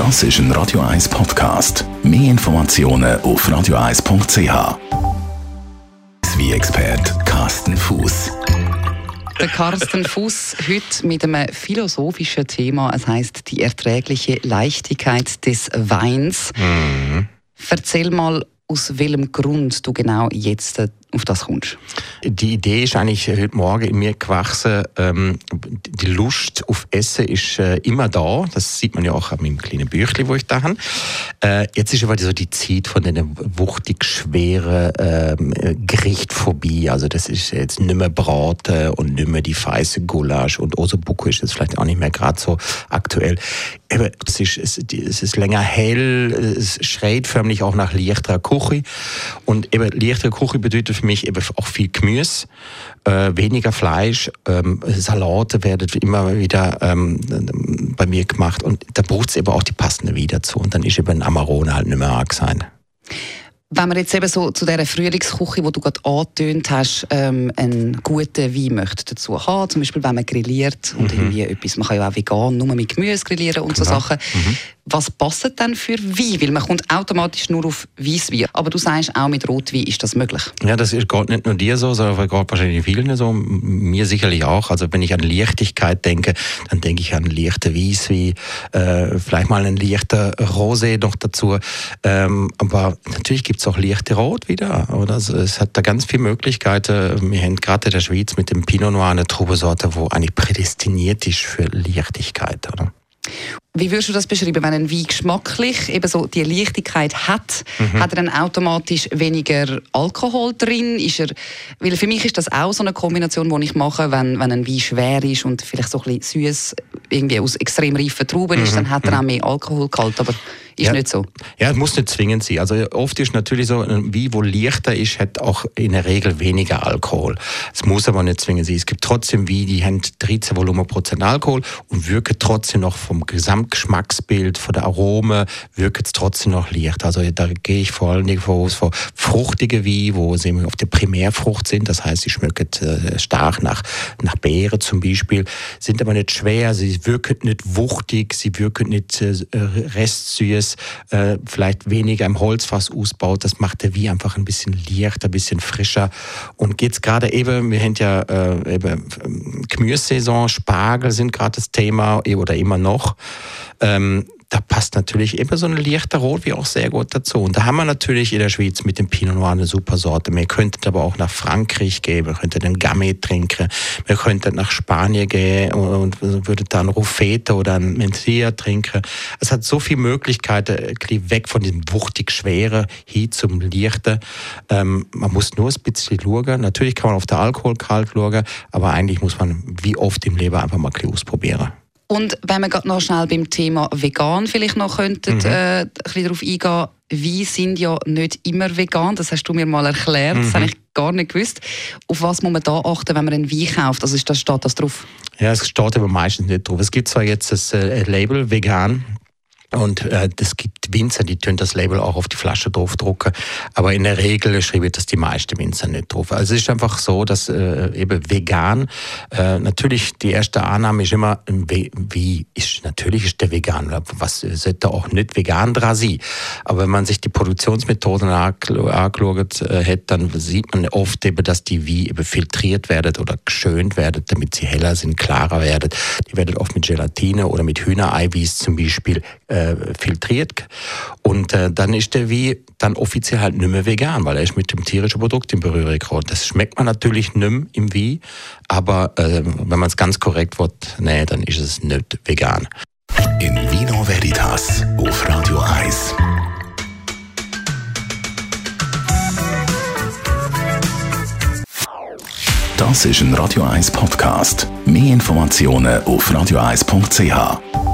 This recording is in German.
Das ist ein Radio 1 Podcast. Mehr Informationen auf radio1.ch. Wie expert Carsten Fuß. Der Carsten Fuß heute mit einem philosophischen Thema. Es heißt die erträgliche Leichtigkeit des Weins. Mhm. Erzähl mal, aus welchem Grund du genau jetzt auf das kommst? Die Idee ist eigentlich heute Morgen in mir gewachsen. Ähm, die Lust auf Essen ist äh, immer da. Das sieht man ja auch an meinem kleinen Büchlein, wo ich da habe. Äh, jetzt ist aber so die Zeit von den wuchtig schweren ähm, Gericht vorbei. Also das ist jetzt nicht mehr Braten und nicht mehr die feise Gulasch und Osobuco ist jetzt vielleicht auch nicht mehr gerade so aktuell. Eben, es, ist, es, es ist länger hell, es schreit förmlich auch nach leichterer Küche. Und eben leichtere Küche bedeutet für mich eben auch viel Gemüse, äh, weniger Fleisch, ähm, Salate werden immer wieder ähm, bei mir gemacht und da braucht es eben auch die passende Wein dazu und dann ist eben ein Amarone halt nicht mehr arg sein. Wenn man jetzt eben so zu dieser Frühlingsküche, die du gerade angetönt hast, ähm, einen guten Wein möchte dazu haben, zum Beispiel wenn man grilliert und mhm. irgendwie etwas, man kann ja auch vegan nur mit Gemüse grillieren und genau. so Sachen. Mhm was passt denn für Wein? Weil man kommt automatisch nur auf Weißwein. Aber du sagst, auch mit Rotwein ist das möglich. Ja, das ist gerade nicht nur dir so, sondern gerade wahrscheinlich vielen so. Mir sicherlich auch. Also wenn ich an Leichtigkeit denke, dann denke ich an leichte Weißwein, äh, vielleicht mal einen leichten Rosé noch dazu. Ähm, aber natürlich gibt es auch leichte Rot wieder. Oder? Also es hat da ganz viele Möglichkeiten. Wir haben gerade in der Schweiz mit dem Pinot Noir eine Trubesorte, wo eigentlich prädestiniert ist für Leichtigkeit. Oder? Wie würdest du das beschreiben, wenn ein Wein geschmacklich eben so die Leichtigkeit hat, mhm. hat er dann automatisch weniger Alkohol drin? Ist er, weil für mich ist das auch so eine Kombination, die ich mache, wenn, wenn ein Wein schwer ist und vielleicht so ein bisschen süß irgendwie aus extrem reifen Trauben mhm. ist, dann hat er auch mhm. mehr Alkoholgehalt, aber ist ja. nicht so. Ja, es muss nicht zwingend sein. Also oft ist natürlich so, ein Wein, wo leichter ist, hat auch in der Regel weniger Alkohol. Es muss aber nicht zwingend sein. Es gibt trotzdem Wein, die haben 13 Volumenprozent Alkohol und wirken trotzdem noch vom Gesamtgeschmacksbild, von der Arome, wirkt es trotzdem noch leicht. Also da gehe ich vor allen Dingen vor, vor fruchtige Wein, wo sie auf der Primärfrucht sind. Das heißt, sie schmecken äh, stark nach, nach Beere zum Beispiel, sind aber nicht schwer, sie wirken nicht wuchtig, sie wirken nicht äh, restsüß, äh, vielleicht weniger im Holzfass ausbaut. Das macht der Wein einfach ein bisschen leichter, ein bisschen frischer. Und geht's gerade eben, wir haben ja äh, eben ähm, Gemüsesaison, Spargel sind gerade das Thema oder immer noch. Ähm, da passt natürlich immer so ein leichter Rot wie auch sehr gut dazu. Und da haben wir natürlich in der Schweiz mit dem Pinot Noir eine super Sorte. Wir könnten aber auch nach Frankreich gehen, wir könnten den Gamay trinken, wir könnten nach Spanien gehen und, und würden dann Rufete oder ein Mentria trinken. Es hat so viele Möglichkeiten, weg von diesem wuchtig schweren hin zum leichten. Ähm, man muss nur ein bisschen schauen. Natürlich kann man auf der Alkoholgehalt schauen, aber eigentlich muss man wie oft im Leben einfach mal ein ausprobieren. Und wenn wir gerade noch schnell beim Thema vegan vielleicht noch könnten, mhm. äh, ein bisschen darauf eingehen, Wein sind ja nicht immer vegan, das hast du mir mal erklärt, mhm. das habe ich gar nicht gewusst. Auf was muss man da achten, wenn man einen Wein kauft? Also ist das, steht das drauf? Ja, es steht aber meistens nicht drauf. Es gibt zwar jetzt das äh, Label vegan, und äh, das gibt Winzer, die tun das Label auch auf die Flasche draufdrucken. Aber in der Regel schreibe das die meisten Winzer nicht drauf. Also es ist einfach so, dass äh, eben vegan, äh, natürlich die erste Annahme ist immer, wie ist, natürlich ist der vegan. Was sollte auch nicht vegan dran sein. Aber wenn man sich die Produktionsmethoden angeschaut äh, hat, dann sieht man oft eben, dass die wie eben filtriert werden oder geschönt werden, damit sie heller sind, klarer werden. Die werden oft mit Gelatine oder mit Hühnereiweiß zum Beispiel äh, filtriert. Und äh, dann ist der wie dann offiziell halt nicht mehr vegan, weil er ist mit dem tierischen Produkt in Berührung gekommen. Das schmeckt man natürlich nicht mehr im Wie, aber äh, wenn man es ganz korrekt wird, nee, dann ist es nicht vegan. In Vino Veritas auf Radio 1. Das ist ein Radio 1 Podcast. Mehr Informationen auf radio1.ch.